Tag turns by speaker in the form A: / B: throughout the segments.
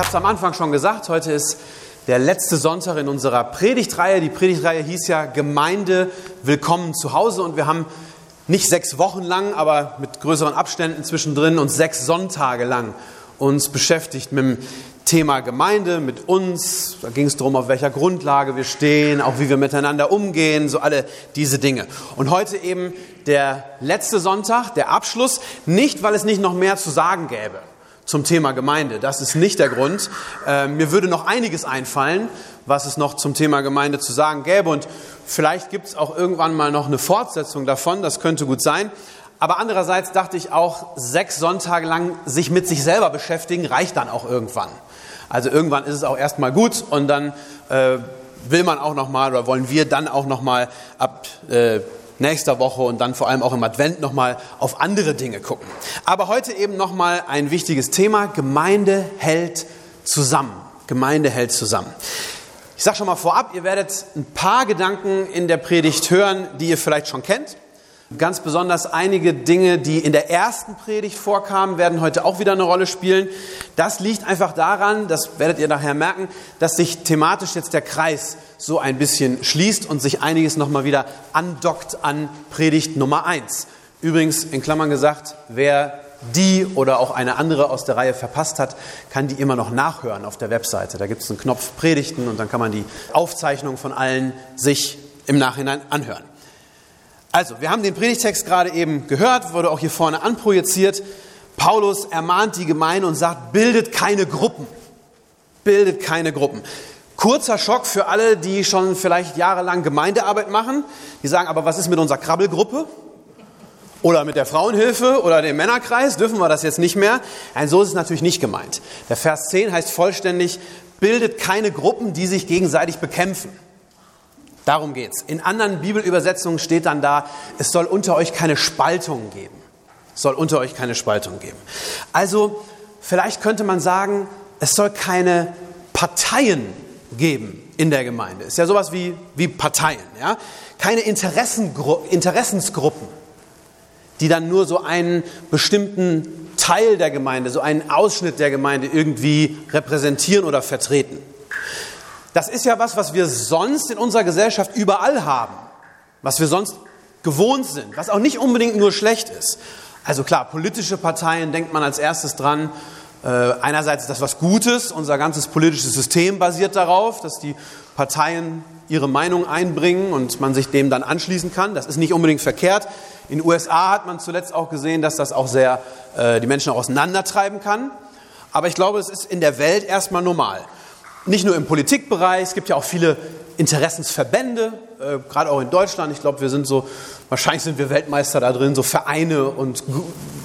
A: Habe es am Anfang schon gesagt, heute ist der letzte Sonntag in unserer Predigtreihe. Die Predigtreihe hieß ja Gemeinde willkommen zu Hause und wir haben nicht sechs Wochen lang, aber mit größeren Abständen zwischendrin und sechs Sonntage lang uns beschäftigt mit dem Thema Gemeinde, mit uns. Da ging es darum, auf welcher Grundlage wir stehen, auch wie wir miteinander umgehen, so alle diese Dinge. Und heute eben der letzte Sonntag, der Abschluss, nicht weil es nicht noch mehr zu sagen gäbe zum Thema Gemeinde. Das ist nicht der Grund. Äh, mir würde noch einiges einfallen, was es noch zum Thema Gemeinde zu sagen gäbe. Und vielleicht gibt es auch irgendwann mal noch eine Fortsetzung davon. Das könnte gut sein. Aber andererseits dachte ich auch, sechs Sonntage lang sich mit sich selber beschäftigen, reicht dann auch irgendwann. Also irgendwann ist es auch erstmal gut und dann äh, will man auch noch mal oder wollen wir dann auch noch mal ab äh, nächster Woche und dann vor allem auch im Advent nochmal auf andere Dinge gucken. Aber heute eben nochmal ein wichtiges Thema. Gemeinde hält zusammen. Gemeinde hält zusammen. Ich sage schon mal vorab, ihr werdet ein paar Gedanken in der Predigt hören, die ihr vielleicht schon kennt. Ganz besonders einige Dinge, die in der ersten Predigt vorkamen, werden heute auch wieder eine Rolle spielen. Das liegt einfach daran, das werdet ihr nachher merken, dass sich thematisch jetzt der Kreis so ein bisschen schließt und sich einiges nochmal wieder andockt an Predigt Nummer eins. Übrigens, in Klammern gesagt, wer die oder auch eine andere aus der Reihe verpasst hat, kann die immer noch nachhören auf der Webseite. Da gibt es einen Knopf Predigten und dann kann man die Aufzeichnung von allen sich im Nachhinein anhören. Also, wir haben den Predigtext gerade eben gehört, wurde auch hier vorne anprojiziert. Paulus ermahnt die Gemeinde und sagt, bildet keine Gruppen. Bildet keine Gruppen. Kurzer Schock für alle, die schon vielleicht jahrelang Gemeindearbeit machen. Die sagen, aber was ist mit unserer Krabbelgruppe? Oder mit der Frauenhilfe oder dem Männerkreis? Dürfen wir das jetzt nicht mehr? Nein, so ist es natürlich nicht gemeint. Der Vers 10 heißt vollständig, bildet keine Gruppen, die sich gegenseitig bekämpfen. Darum geht's. In anderen Bibelübersetzungen steht dann da, es soll unter euch keine Spaltung geben. Es soll unter euch keine Spaltung geben. Also, vielleicht könnte man sagen, es soll keine Parteien geben in der Gemeinde. Ist ja sowas wie, wie Parteien, ja? Keine Interessengru Interessensgruppen, die dann nur so einen bestimmten Teil der Gemeinde, so einen Ausschnitt der Gemeinde irgendwie repräsentieren oder vertreten. Das ist ja was, was wir sonst in unserer Gesellschaft überall haben, was wir sonst gewohnt sind, was auch nicht unbedingt nur schlecht ist. Also klar, politische Parteien denkt man als erstes dran. Äh, einerseits ist das was Gutes, unser ganzes politisches System basiert darauf, dass die Parteien ihre Meinung einbringen und man sich dem dann anschließen kann. Das ist nicht unbedingt verkehrt. In den USA hat man zuletzt auch gesehen, dass das auch sehr äh, die Menschen auch auseinandertreiben kann. Aber ich glaube, es ist in der Welt erstmal normal nicht nur im Politikbereich, es gibt ja auch viele Interessensverbände, äh, gerade auch in Deutschland. Ich glaube, wir sind so, wahrscheinlich sind wir Weltmeister da drin, so Vereine und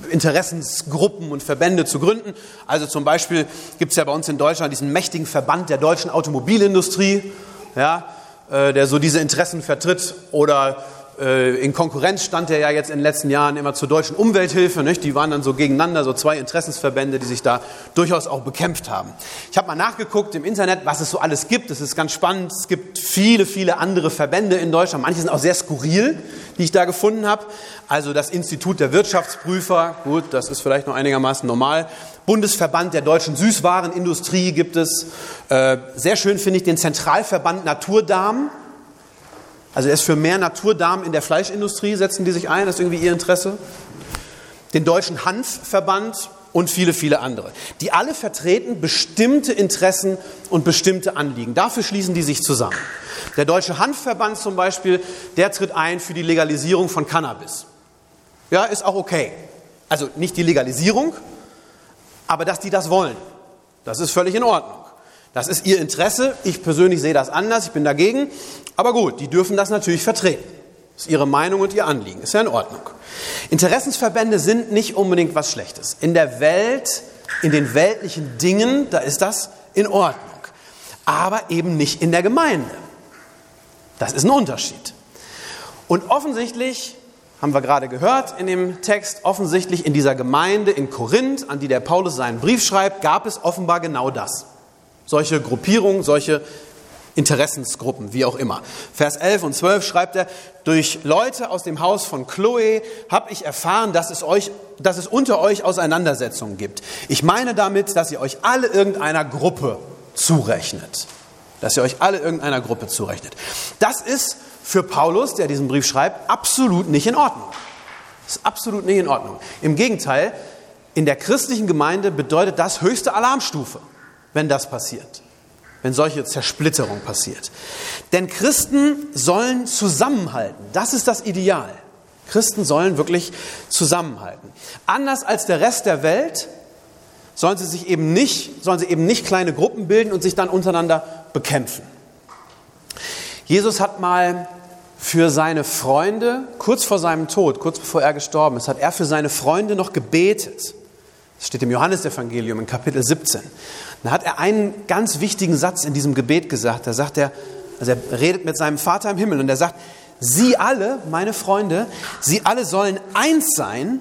A: Interessensgruppen und Verbände zu gründen. Also zum Beispiel gibt es ja bei uns in Deutschland diesen mächtigen Verband der deutschen Automobilindustrie, ja, äh, der so diese Interessen vertritt. Oder in Konkurrenz stand er ja jetzt in den letzten Jahren immer zur deutschen Umwelthilfe. Nicht? Die waren dann so gegeneinander, so zwei Interessensverbände, die sich da durchaus auch bekämpft haben. Ich habe mal nachgeguckt im Internet, was es so alles gibt. Es ist ganz spannend. Es gibt viele, viele andere Verbände in Deutschland. Manche sind auch sehr skurril, die ich da gefunden habe. Also das Institut der Wirtschaftsprüfer, gut, das ist vielleicht noch einigermaßen normal. Bundesverband der deutschen Süßwarenindustrie gibt es. Äh, sehr schön finde ich den Zentralverband Naturdarm. Also er ist für mehr Naturdarm in der Fleischindustrie, setzen die sich ein, das ist irgendwie ihr Interesse. Den Deutschen Hanfverband und viele, viele andere. Die alle vertreten bestimmte Interessen und bestimmte Anliegen. Dafür schließen die sich zusammen. Der Deutsche Hanfverband zum Beispiel, der tritt ein für die Legalisierung von Cannabis. Ja, ist auch okay. Also nicht die Legalisierung, aber dass die das wollen. Das ist völlig in Ordnung. Das ist ihr Interesse. Ich persönlich sehe das anders. Ich bin dagegen. Aber gut, die dürfen das natürlich vertreten. Das ist ihre Meinung und ihr Anliegen. Ist ja in Ordnung. Interessensverbände sind nicht unbedingt was Schlechtes. In der Welt, in den weltlichen Dingen, da ist das in Ordnung. aber eben nicht in der Gemeinde. Das ist ein Unterschied. Und offensichtlich, haben wir gerade gehört in dem Text, offensichtlich in dieser Gemeinde in Korinth, an die der Paulus seinen Brief schreibt, gab es offenbar genau das. Solche Gruppierungen, solche Interessensgruppen, wie auch immer. Vers 11 und 12 schreibt er, durch Leute aus dem Haus von Chloe habe ich erfahren, dass es, euch, dass es unter euch Auseinandersetzungen gibt. Ich meine damit, dass ihr euch alle irgendeiner Gruppe zurechnet. Dass ihr euch alle irgendeiner Gruppe zurechnet. Das ist für Paulus, der diesen Brief schreibt, absolut nicht in Ordnung. Das ist absolut nicht in Ordnung. Im Gegenteil, in der christlichen Gemeinde bedeutet das höchste Alarmstufe, wenn das passiert wenn solche Zersplitterung passiert. Denn Christen sollen zusammenhalten. Das ist das Ideal. Christen sollen wirklich zusammenhalten. Anders als der Rest der Welt sollen sie sich eben nicht, sollen sie eben nicht kleine Gruppen bilden und sich dann untereinander bekämpfen. Jesus hat mal für seine Freunde, kurz vor seinem Tod, kurz bevor er gestorben ist, hat er für seine Freunde noch gebetet. Das steht im Johannesevangelium in Kapitel 17. Da hat er einen ganz wichtigen Satz in diesem Gebet gesagt. Da sagt er, also er redet mit seinem Vater im Himmel und er sagt, Sie alle, meine Freunde, Sie alle sollen eins sein,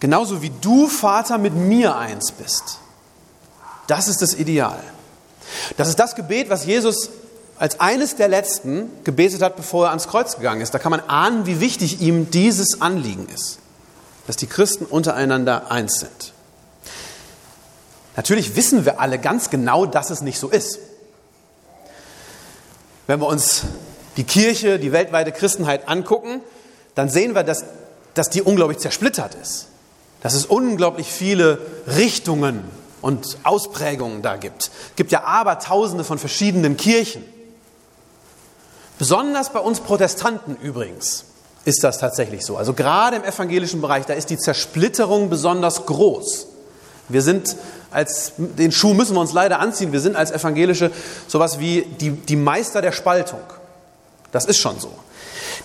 A: genauso wie du, Vater, mit mir eins bist. Das ist das Ideal. Das ist das Gebet, was Jesus als eines der letzten gebetet hat, bevor er ans Kreuz gegangen ist. Da kann man ahnen, wie wichtig ihm dieses Anliegen ist, dass die Christen untereinander eins sind. Natürlich wissen wir alle ganz genau, dass es nicht so ist. Wenn wir uns die Kirche, die weltweite Christenheit angucken, dann sehen wir, dass, dass die unglaublich zersplittert ist. Dass es unglaublich viele Richtungen und Ausprägungen da gibt. Es gibt ja Abertausende von verschiedenen Kirchen. Besonders bei uns Protestanten übrigens ist das tatsächlich so. Also gerade im evangelischen Bereich, da ist die Zersplitterung besonders groß. Wir sind als, den Schuh müssen wir uns leider anziehen. Wir sind als Evangelische sowas wie die, die Meister der Spaltung. Das ist schon so.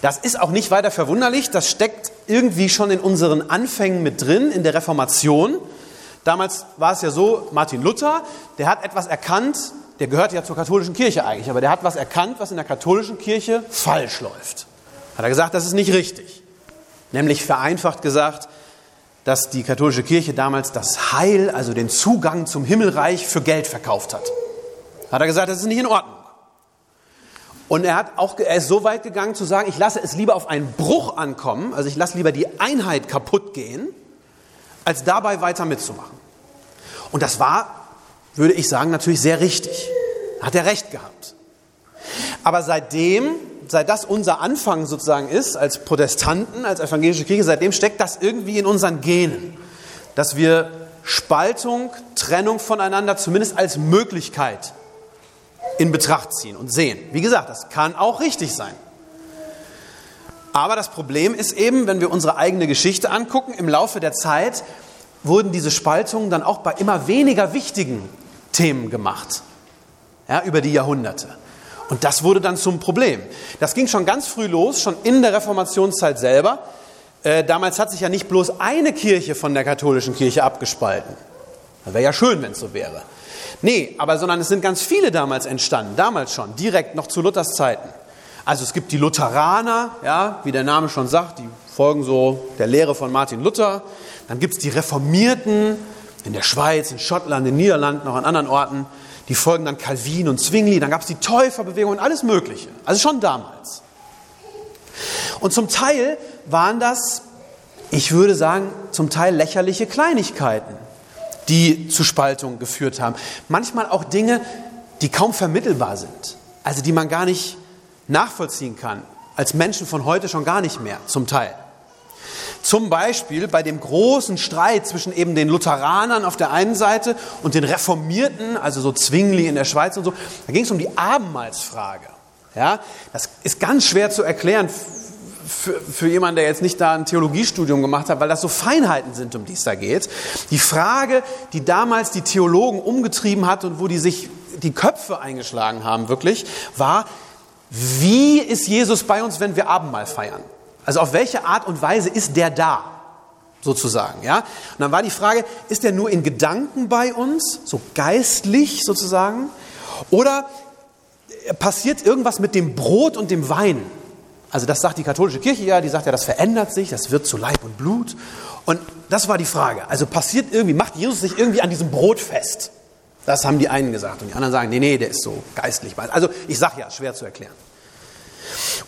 A: Das ist auch nicht weiter verwunderlich. Das steckt irgendwie schon in unseren Anfängen mit drin, in der Reformation. Damals war es ja so, Martin Luther, der hat etwas erkannt, der gehört ja zur katholischen Kirche eigentlich, aber der hat was erkannt, was in der katholischen Kirche falsch läuft. Hat er gesagt, das ist nicht richtig. Nämlich vereinfacht gesagt, dass die katholische Kirche damals das Heil, also den Zugang zum Himmelreich für Geld verkauft hat. Hat er gesagt, das ist nicht in Ordnung. Und er, hat auch, er ist so weit gegangen zu sagen, ich lasse es lieber auf einen Bruch ankommen, also ich lasse lieber die Einheit kaputt gehen, als dabei weiter mitzumachen. Und das war, würde ich sagen, natürlich sehr richtig. Hat er recht gehabt. Aber seitdem seit das unser Anfang sozusagen ist, als Protestanten, als evangelische Kirche, seitdem steckt das irgendwie in unseren Genen, dass wir Spaltung, Trennung voneinander zumindest als Möglichkeit in Betracht ziehen und sehen. Wie gesagt, das kann auch richtig sein. Aber das Problem ist eben, wenn wir unsere eigene Geschichte angucken, im Laufe der Zeit wurden diese Spaltungen dann auch bei immer weniger wichtigen Themen gemacht, ja, über die Jahrhunderte. Und das wurde dann zum Problem. Das ging schon ganz früh los, schon in der Reformationszeit selber. Äh, damals hat sich ja nicht bloß eine Kirche von der katholischen Kirche abgespalten. Das wäre ja schön, wenn es so wäre. Nee, aber sondern es sind ganz viele damals entstanden, damals schon, direkt noch zu Luthers Zeiten. Also es gibt die Lutheraner, ja, wie der Name schon sagt, die folgen so der Lehre von Martin Luther. Dann gibt es die Reformierten in der Schweiz, in Schottland, in den Niederlanden, auch an anderen Orten. Die folgen dann Calvin und Zwingli, dann gab es die Täuferbewegung und alles Mögliche. Also schon damals. Und zum Teil waren das, ich würde sagen, zum Teil lächerliche Kleinigkeiten, die zu Spaltung geführt haben. Manchmal auch Dinge, die kaum vermittelbar sind, also die man gar nicht nachvollziehen kann, als Menschen von heute schon gar nicht mehr, zum Teil. Zum Beispiel bei dem großen Streit zwischen eben den Lutheranern auf der einen Seite und den Reformierten, also so Zwingli in der Schweiz und so, da ging es um die Abendmahlsfrage. Ja, das ist ganz schwer zu erklären für, für jemanden, der jetzt nicht da ein Theologiestudium gemacht hat, weil das so Feinheiten sind, um die es da geht. Die Frage, die damals die Theologen umgetrieben hat und wo die sich die Köpfe eingeschlagen haben, wirklich, war, wie ist Jesus bei uns, wenn wir Abendmahl feiern? Also auf welche Art und Weise ist der da? Sozusagen, ja? Und dann war die Frage, ist der nur in Gedanken bei uns, so geistlich sozusagen? Oder passiert irgendwas mit dem Brot und dem Wein. Also das sagt die katholische Kirche ja, die sagt ja, das verändert sich, das wird zu Leib und Blut. Und das war die Frage. Also passiert irgendwie, macht Jesus sich irgendwie an diesem Brot fest? Das haben die einen gesagt. Und die anderen sagen, nee, nee, der ist so geistlich. Also ich sage ja, schwer zu erklären.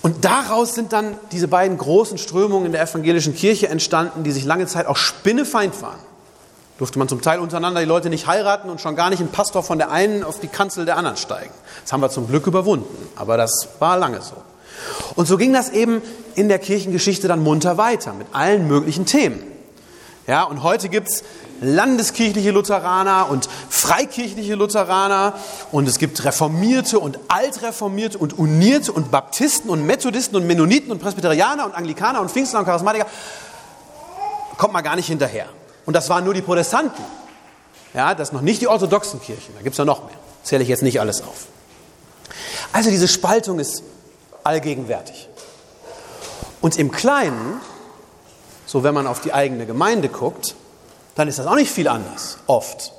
A: Und daraus sind dann diese beiden großen Strömungen in der evangelischen Kirche entstanden, die sich lange Zeit auch spinnefeind waren. Durfte man zum Teil untereinander die Leute nicht heiraten und schon gar nicht ein Pastor von der einen auf die Kanzel der anderen steigen. Das haben wir zum Glück überwunden, aber das war lange so. Und so ging das eben in der Kirchengeschichte dann munter weiter mit allen möglichen Themen. Ja, und heute gibt es landeskirchliche Lutheraner und freikirchliche Lutheraner und es gibt Reformierte und Altreformierte und Unierte und Baptisten und Methodisten und Mennoniten und Presbyterianer und Anglikaner und Pfingstler und Charismatiker. Kommt mal gar nicht hinterher. Und das waren nur die Protestanten. Ja, das noch nicht die orthodoxen Kirchen. Da gibt es ja noch mehr. Zähle ich jetzt nicht alles auf. Also diese Spaltung ist allgegenwärtig. Und im Kleinen, so wenn man auf die eigene Gemeinde guckt, dann ist das auch nicht viel anders, oft.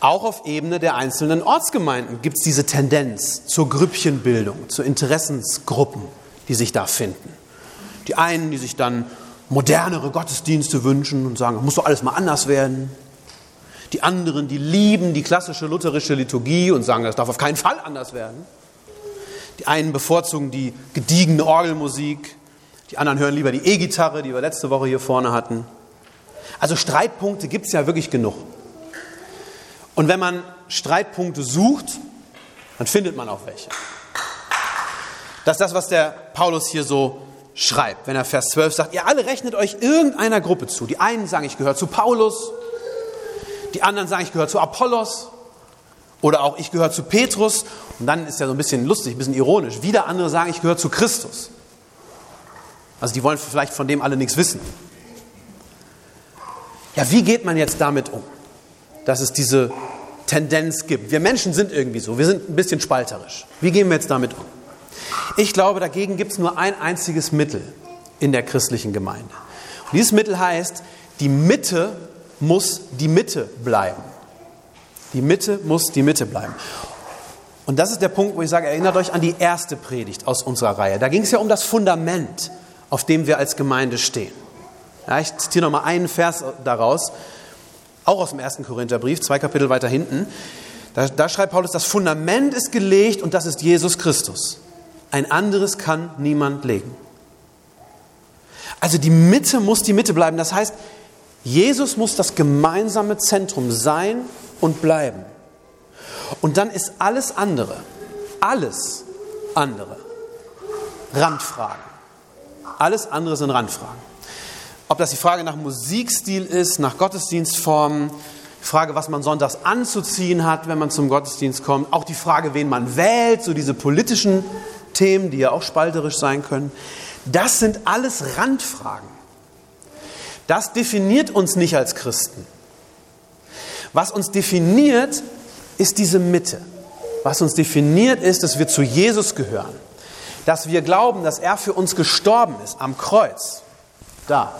A: Auch auf Ebene der einzelnen Ortsgemeinden gibt es diese Tendenz zur Grüppchenbildung, zu Interessensgruppen, die sich da finden. Die einen, die sich dann modernere Gottesdienste wünschen und sagen, muss doch alles mal anders werden. Die anderen, die lieben die klassische lutherische Liturgie und sagen, das darf auf keinen Fall anders werden. Die einen bevorzugen die gediegene Orgelmusik, die anderen hören lieber die E-Gitarre, die wir letzte Woche hier vorne hatten. Also Streitpunkte gibt es ja wirklich genug. Und wenn man Streitpunkte sucht, dann findet man auch welche. Das ist das, was der Paulus hier so schreibt, wenn er Vers 12 sagt, ihr alle rechnet euch irgendeiner Gruppe zu. Die einen sagen, ich gehöre zu Paulus, die anderen sagen, ich gehöre zu Apollos oder auch ich gehöre zu Petrus. Und dann ist ja so ein bisschen lustig, ein bisschen ironisch. Wieder andere sagen, ich gehöre zu Christus. Also die wollen vielleicht von dem alle nichts wissen. Ja, wie geht man jetzt damit um, dass es diese Tendenz gibt? Wir Menschen sind irgendwie so, wir sind ein bisschen spalterisch. Wie gehen wir jetzt damit um? Ich glaube, dagegen gibt es nur ein einziges Mittel in der christlichen Gemeinde. Und dieses Mittel heißt, die Mitte muss die Mitte bleiben. Die Mitte muss die Mitte bleiben. Und das ist der Punkt, wo ich sage, erinnert euch an die erste Predigt aus unserer Reihe. Da ging es ja um das Fundament, auf dem wir als Gemeinde stehen. Ja, ich zitiere noch mal einen Vers daraus, auch aus dem ersten Korintherbrief, zwei Kapitel weiter hinten. Da, da schreibt Paulus, das Fundament ist gelegt und das ist Jesus Christus. Ein anderes kann niemand legen. Also die Mitte muss die Mitte bleiben. Das heißt, Jesus muss das gemeinsame Zentrum sein und bleiben. Und dann ist alles andere, alles andere Randfragen. Alles andere sind Randfragen. Ob das die Frage nach Musikstil ist, nach Gottesdienstformen, die Frage, was man sonntags anzuziehen hat, wenn man zum Gottesdienst kommt, auch die Frage, wen man wählt, so diese politischen Themen, die ja auch spalterisch sein können. Das sind alles Randfragen. Das definiert uns nicht als Christen. Was uns definiert, ist diese Mitte. Was uns definiert, ist, dass wir zu Jesus gehören. Dass wir glauben, dass er für uns gestorben ist am Kreuz da.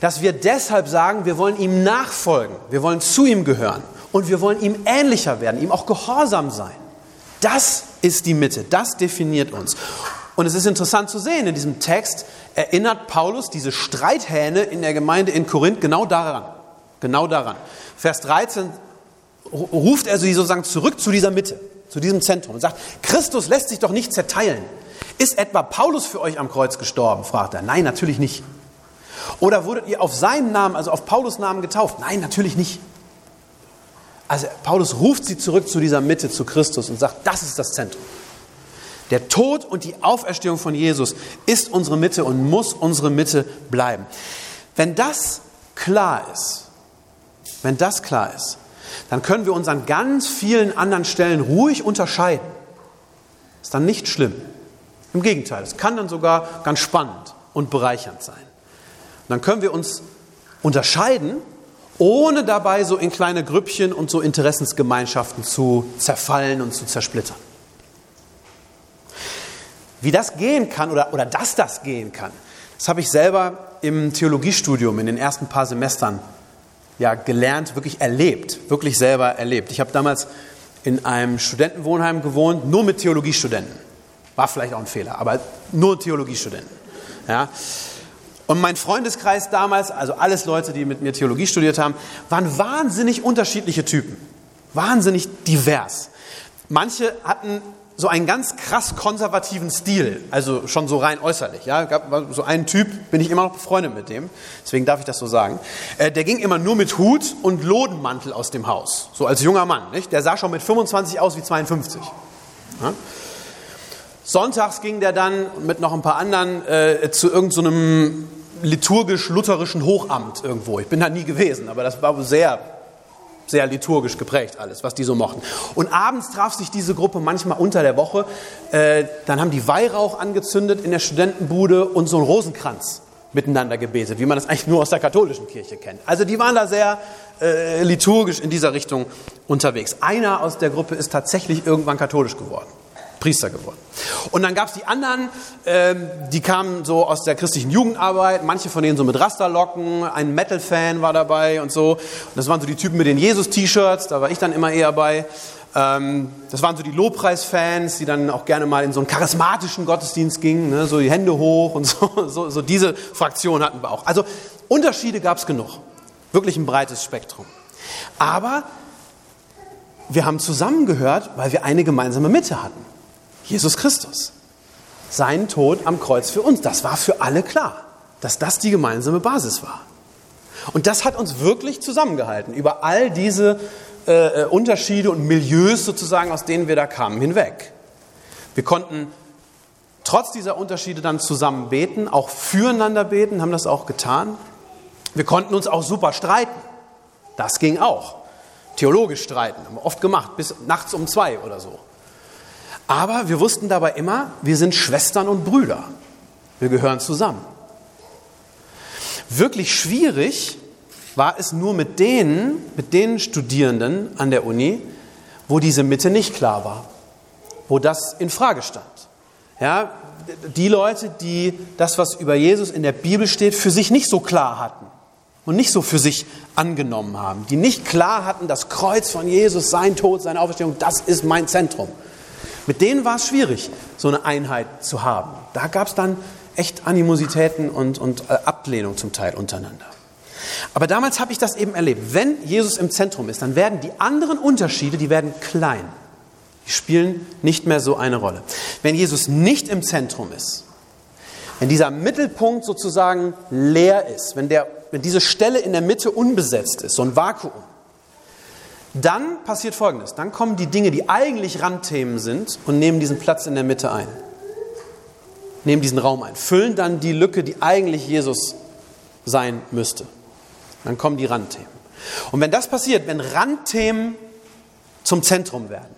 A: Dass wir deshalb sagen, wir wollen ihm nachfolgen, wir wollen zu ihm gehören und wir wollen ihm ähnlicher werden, ihm auch gehorsam sein. Das ist die Mitte, das definiert uns. Und es ist interessant zu sehen, in diesem Text erinnert Paulus diese Streithähne in der Gemeinde in Korinth genau daran. Genau daran. Vers 13 ruft er sie sozusagen zurück zu dieser Mitte, zu diesem Zentrum und sagt, Christus lässt sich doch nicht zerteilen. Ist etwa Paulus für euch am Kreuz gestorben? fragt er. Nein, natürlich nicht. Oder wurdet ihr auf seinen Namen, also auf Paulus Namen getauft? Nein, natürlich nicht. Also Paulus ruft sie zurück zu dieser Mitte, zu Christus und sagt, das ist das Zentrum. Der Tod und die Auferstehung von Jesus ist unsere Mitte und muss unsere Mitte bleiben. Wenn das klar ist, wenn das klar ist, dann können wir uns an ganz vielen anderen Stellen ruhig unterscheiden. Ist dann nicht schlimm. Im Gegenteil, es kann dann sogar ganz spannend und bereichernd sein. Und dann können wir uns unterscheiden, ohne dabei so in kleine Grüppchen und so Interessensgemeinschaften zu zerfallen und zu zersplittern. Wie das gehen kann oder, oder dass das gehen kann, das habe ich selber im Theologiestudium in den ersten paar Semestern ja, gelernt, wirklich erlebt, wirklich selber erlebt. Ich habe damals in einem Studentenwohnheim gewohnt, nur mit Theologiestudenten. War vielleicht auch ein Fehler, aber nur Theologiestudenten. Ja. Und mein Freundeskreis damals, also alles Leute, die mit mir Theologie studiert haben, waren wahnsinnig unterschiedliche Typen. Wahnsinnig divers. Manche hatten so einen ganz krass konservativen Stil, also schon so rein äußerlich. Ja, gab so einen Typ, bin ich immer noch befreundet mit dem, deswegen darf ich das so sagen. Äh, der ging immer nur mit Hut und Lodenmantel aus dem Haus, so als junger Mann. Nicht? Der sah schon mit 25 aus wie 52. Ja? Sonntags ging der dann mit noch ein paar anderen äh, zu irgendeinem so liturgisch-lutherischen Hochamt irgendwo. Ich bin da nie gewesen, aber das war sehr sehr liturgisch geprägt alles, was die so mochten. Und abends traf sich diese Gruppe manchmal unter der Woche. Äh, dann haben die Weihrauch angezündet in der Studentenbude und so einen Rosenkranz miteinander gebetet, wie man das eigentlich nur aus der katholischen Kirche kennt. Also die waren da sehr äh, liturgisch in dieser Richtung unterwegs. Einer aus der Gruppe ist tatsächlich irgendwann katholisch geworden. Priester geworden. Und dann gab es die anderen, ähm, die kamen so aus der christlichen Jugendarbeit, manche von denen so mit Rasterlocken, ein Metal-Fan war dabei und so. Und das waren so die Typen mit den Jesus-T-Shirts, da war ich dann immer eher bei. Ähm, das waren so die Lobpreis-Fans, die dann auch gerne mal in so einen charismatischen Gottesdienst gingen, ne, so die Hände hoch und so, so, so diese Fraktion hatten wir auch. Also Unterschiede gab es genug, wirklich ein breites Spektrum. Aber wir haben zusammengehört, weil wir eine gemeinsame Mitte hatten. Jesus Christus. Sein Tod am Kreuz für uns. Das war für alle klar, dass das die gemeinsame Basis war. Und das hat uns wirklich zusammengehalten über all diese äh, äh, Unterschiede und Milieus sozusagen, aus denen wir da kamen, hinweg. Wir konnten trotz dieser Unterschiede dann zusammen beten, auch füreinander beten, haben das auch getan. Wir konnten uns auch super streiten. Das ging auch. Theologisch streiten, haben wir oft gemacht, bis nachts um zwei oder so. Aber wir wussten dabei immer, wir sind Schwestern und Brüder. Wir gehören zusammen. Wirklich schwierig war es nur mit denen, mit den Studierenden an der Uni, wo diese Mitte nicht klar war, wo das in Frage stand. Ja, die Leute, die das, was über Jesus in der Bibel steht, für sich nicht so klar hatten und nicht so für sich angenommen haben, die nicht klar hatten, das Kreuz von Jesus, sein Tod, seine Auferstehung, das ist mein Zentrum. Mit denen war es schwierig, so eine Einheit zu haben. Da gab es dann echt Animositäten und, und äh, Ablehnung zum Teil untereinander. Aber damals habe ich das eben erlebt. Wenn Jesus im Zentrum ist, dann werden die anderen Unterschiede, die werden klein. Die spielen nicht mehr so eine Rolle. Wenn Jesus nicht im Zentrum ist, wenn dieser Mittelpunkt sozusagen leer ist, wenn, der, wenn diese Stelle in der Mitte unbesetzt ist, so ein Vakuum, dann passiert Folgendes. Dann kommen die Dinge, die eigentlich Randthemen sind und nehmen diesen Platz in der Mitte ein. Nehmen diesen Raum ein. Füllen dann die Lücke, die eigentlich Jesus sein müsste. Dann kommen die Randthemen. Und wenn das passiert, wenn Randthemen zum Zentrum werden,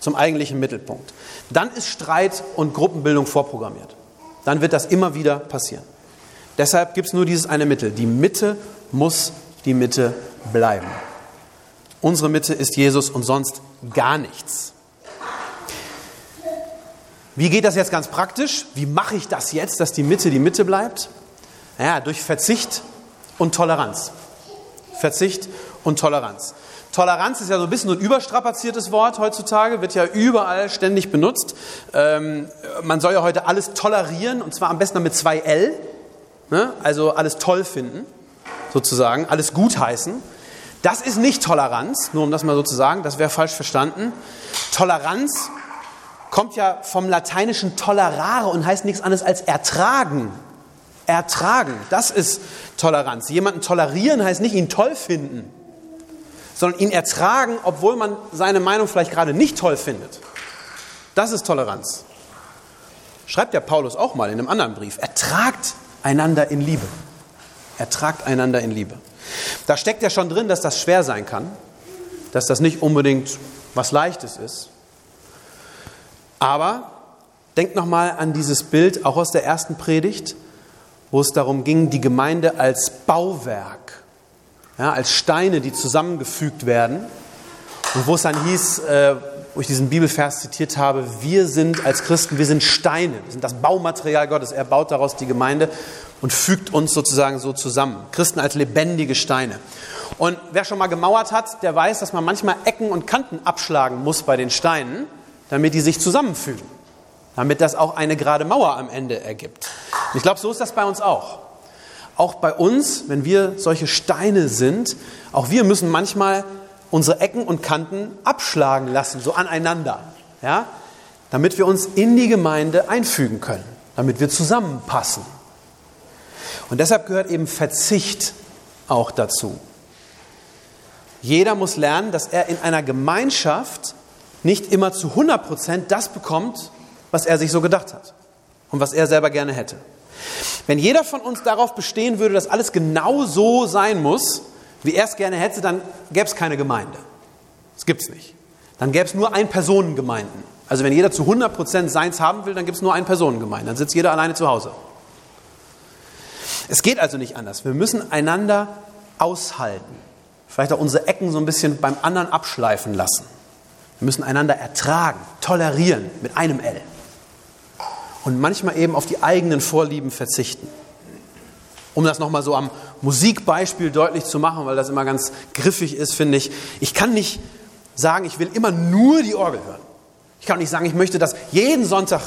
A: zum eigentlichen Mittelpunkt, dann ist Streit und Gruppenbildung vorprogrammiert. Dann wird das immer wieder passieren. Deshalb gibt es nur dieses eine Mittel. Die Mitte muss die Mitte bleiben. Unsere Mitte ist Jesus und sonst gar nichts. Wie geht das jetzt ganz praktisch? Wie mache ich das jetzt, dass die Mitte die Mitte bleibt? Ja, durch Verzicht und Toleranz. Verzicht und Toleranz. Toleranz ist ja so ein bisschen so ein überstrapaziertes Wort heutzutage, wird ja überall ständig benutzt. Ähm, man soll ja heute alles tolerieren und zwar am besten mit zwei L, ne? also alles toll finden, sozusagen, alles gutheißen. Das ist nicht Toleranz, nur um das mal so zu sagen, das wäre falsch verstanden. Toleranz kommt ja vom lateinischen tolerare und heißt nichts anderes als ertragen. Ertragen, das ist Toleranz. Jemanden tolerieren heißt nicht ihn toll finden, sondern ihn ertragen, obwohl man seine Meinung vielleicht gerade nicht toll findet. Das ist Toleranz. Schreibt der Paulus auch mal in einem anderen Brief. Ertragt einander in Liebe. Ertragt einander in Liebe. Da steckt ja schon drin, dass das schwer sein kann, dass das nicht unbedingt was Leichtes ist. Aber denkt nochmal an dieses Bild, auch aus der ersten Predigt, wo es darum ging, die Gemeinde als Bauwerk, ja, als Steine, die zusammengefügt werden. Und wo es dann hieß, äh, wo ich diesen Bibelvers zitiert habe, wir sind als Christen, wir sind Steine, wir sind das Baumaterial Gottes, er baut daraus die Gemeinde. Und fügt uns sozusagen so zusammen. Christen als lebendige Steine. Und wer schon mal gemauert hat, der weiß, dass man manchmal Ecken und Kanten abschlagen muss bei den Steinen, damit die sich zusammenfügen. Damit das auch eine gerade Mauer am Ende ergibt. Und ich glaube, so ist das bei uns auch. Auch bei uns, wenn wir solche Steine sind, auch wir müssen manchmal unsere Ecken und Kanten abschlagen lassen, so aneinander. Ja? Damit wir uns in die Gemeinde einfügen können, damit wir zusammenpassen. Und deshalb gehört eben Verzicht auch dazu. Jeder muss lernen, dass er in einer Gemeinschaft nicht immer zu 100 Prozent das bekommt, was er sich so gedacht hat und was er selber gerne hätte. Wenn jeder von uns darauf bestehen würde, dass alles genau so sein muss, wie er es gerne hätte, dann gäbe es keine Gemeinde. Das gibt es nicht. Dann gäbe es nur Ein-Personen-Gemeinden. Also wenn jeder zu 100 Prozent seins haben will, dann gibt es nur Ein-Personen-Gemeinden. Dann sitzt jeder alleine zu Hause. Es geht also nicht anders. Wir müssen einander aushalten. Vielleicht auch unsere Ecken so ein bisschen beim anderen abschleifen lassen. Wir müssen einander ertragen, tolerieren mit einem L. Und manchmal eben auf die eigenen Vorlieben verzichten. Um das nochmal so am Musikbeispiel deutlich zu machen, weil das immer ganz griffig ist, finde ich. Ich kann nicht sagen, ich will immer nur die Orgel hören. Ich kann nicht sagen, ich möchte, dass jeden Sonntag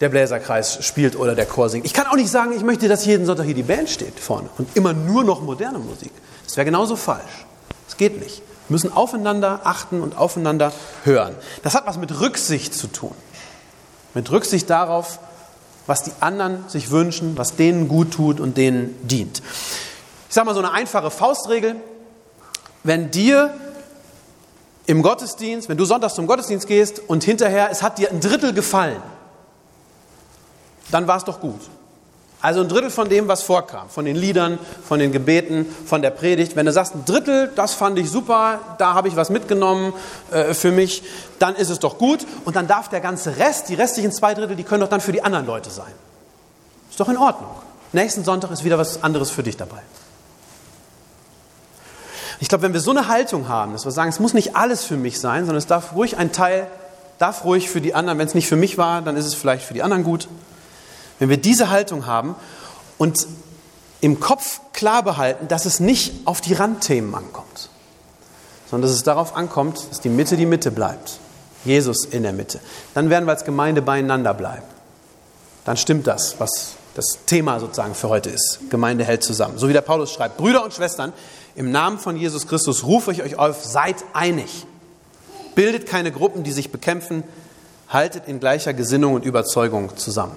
A: der Bläserkreis spielt oder der Chor singt. Ich kann auch nicht sagen, ich möchte, dass jeden Sonntag hier die Band steht vorne und immer nur noch moderne Musik. Das wäre genauso falsch. Das geht nicht. Wir müssen aufeinander achten und aufeinander hören. Das hat was mit Rücksicht zu tun. Mit Rücksicht darauf, was die anderen sich wünschen, was denen gut tut und denen dient. Ich sage mal so eine einfache Faustregel. Wenn dir im Gottesdienst, wenn du sonntags zum Gottesdienst gehst und hinterher, es hat dir ein Drittel gefallen, dann war es doch gut. Also ein Drittel von dem, was vorkam, von den Liedern, von den Gebeten, von der Predigt. Wenn du sagst, ein Drittel, das fand ich super, da habe ich was mitgenommen äh, für mich, dann ist es doch gut. Und dann darf der ganze Rest, die restlichen zwei Drittel, die können doch dann für die anderen Leute sein. Ist doch in Ordnung. Nächsten Sonntag ist wieder was anderes für dich dabei. Ich glaube, wenn wir so eine Haltung haben, dass wir sagen, es muss nicht alles für mich sein, sondern es darf ruhig ein Teil, darf ruhig für die anderen, wenn es nicht für mich war, dann ist es vielleicht für die anderen gut. Wenn wir diese Haltung haben und im Kopf klar behalten, dass es nicht auf die Randthemen ankommt, sondern dass es darauf ankommt, dass die Mitte die Mitte bleibt. Jesus in der Mitte. Dann werden wir als Gemeinde beieinander bleiben. Dann stimmt das, was das Thema sozusagen für heute ist. Gemeinde hält zusammen. So wie der Paulus schreibt, Brüder und Schwestern, im Namen von Jesus Christus rufe ich euch auf, seid einig. Bildet keine Gruppen, die sich bekämpfen, haltet in gleicher Gesinnung und Überzeugung zusammen.